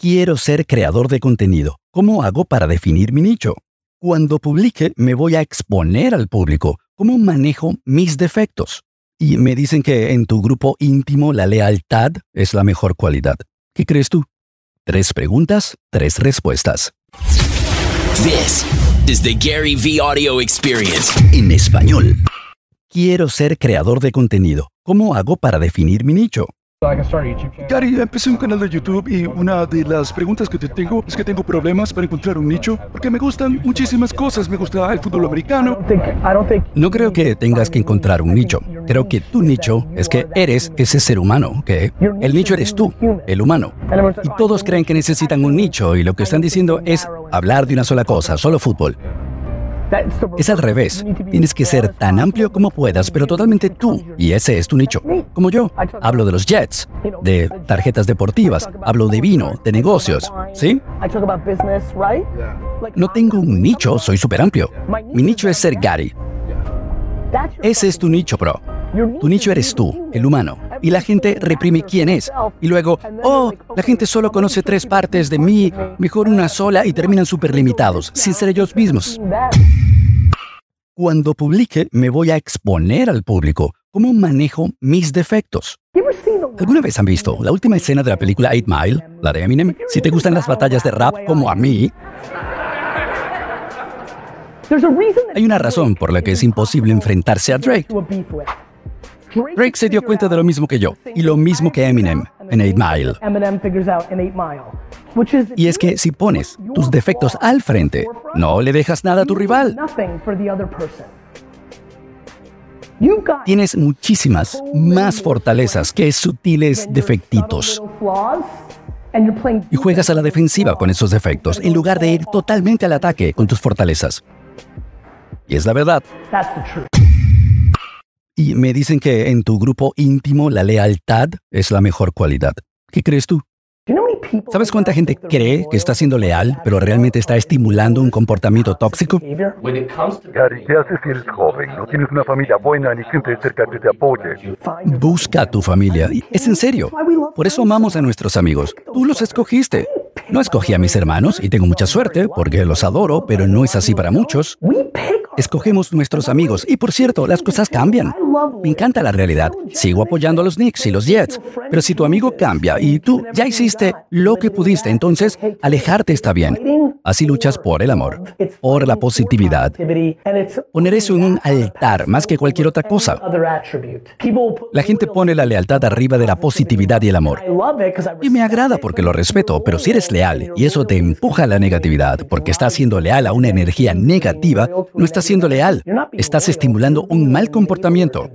Quiero ser creador de contenido. ¿Cómo hago para definir mi nicho? Cuando publique, me voy a exponer al público. ¿Cómo manejo mis defectos? Y me dicen que en tu grupo íntimo la lealtad es la mejor cualidad. ¿Qué crees tú? Tres preguntas, tres respuestas. This is the Gary V Audio Experience. En español. Quiero ser creador de contenido. ¿Cómo hago para definir mi nicho? Gary, empecé un canal de YouTube y una de las preguntas que te tengo es que tengo problemas para encontrar un nicho porque me gustan muchísimas cosas. Me gusta el fútbol americano. No creo que tengas que encontrar un nicho. Creo que tu nicho es que eres ese ser humano, que el nicho eres tú, el humano. Y todos creen que necesitan un nicho y lo que están diciendo es hablar de una sola cosa, solo fútbol. Es al revés. Tienes que ser tan amplio como puedas, pero totalmente tú. Y ese es tu nicho. Como yo. Hablo de los jets, de tarjetas deportivas, hablo de vino, de negocios. ¿Sí? No tengo un nicho, soy súper amplio. Mi nicho es ser Gary. Ese es tu nicho, bro. Tu nicho eres tú, el humano. Y la gente reprime quién es. Y luego, oh, la gente solo conoce tres partes de mí, mejor una sola y terminan súper limitados, sin ser ellos mismos. Cuando publique, me voy a exponer al público. ¿Cómo manejo mis defectos? ¿Alguna vez han visto la última escena de la película 8 Mile, la de Eminem? Si te gustan las batallas de rap como a mí, hay una razón por la que es imposible enfrentarse a Drake. Drake se dio cuenta de lo mismo que yo y lo mismo que Eminem en 8 Mile. Y es que si pones tus defectos al frente, no le dejas nada a tu rival. Tienes muchísimas más fortalezas que sutiles defectitos. Y juegas a la defensiva con esos defectos en lugar de ir totalmente al ataque con tus fortalezas. Y es la verdad. Y me dicen que en tu grupo íntimo la lealtad es la mejor cualidad. ¿Qué crees tú? ¿Sabes cuánta gente cree que está siendo leal, pero realmente está estimulando un comportamiento tóxico? Gary, ¿qué haces si eres joven? No tienes una familia buena ni gente cerca que te apoye. Busca a tu familia. Es en serio. Por eso amamos a nuestros amigos. Tú los escogiste. No escogí a mis hermanos y tengo mucha suerte porque los adoro, pero no es así para muchos. Escogemos nuestros amigos y por cierto, las cosas cambian. Me encanta la realidad. Sigo apoyando a los Knicks y los Jets. Pero si tu amigo cambia y tú ya hiciste lo que pudiste, entonces alejarte está bien. Así luchas por el amor, por la positividad. Poner eso en un altar más que cualquier otra cosa. La gente pone la lealtad arriba de la positividad y el amor. Y me agrada porque lo respeto, pero si eres leal y eso te empuja a la negatividad porque estás siendo leal a una energía negativa, no estás siendo leal, estás estimulando un mal comportamiento.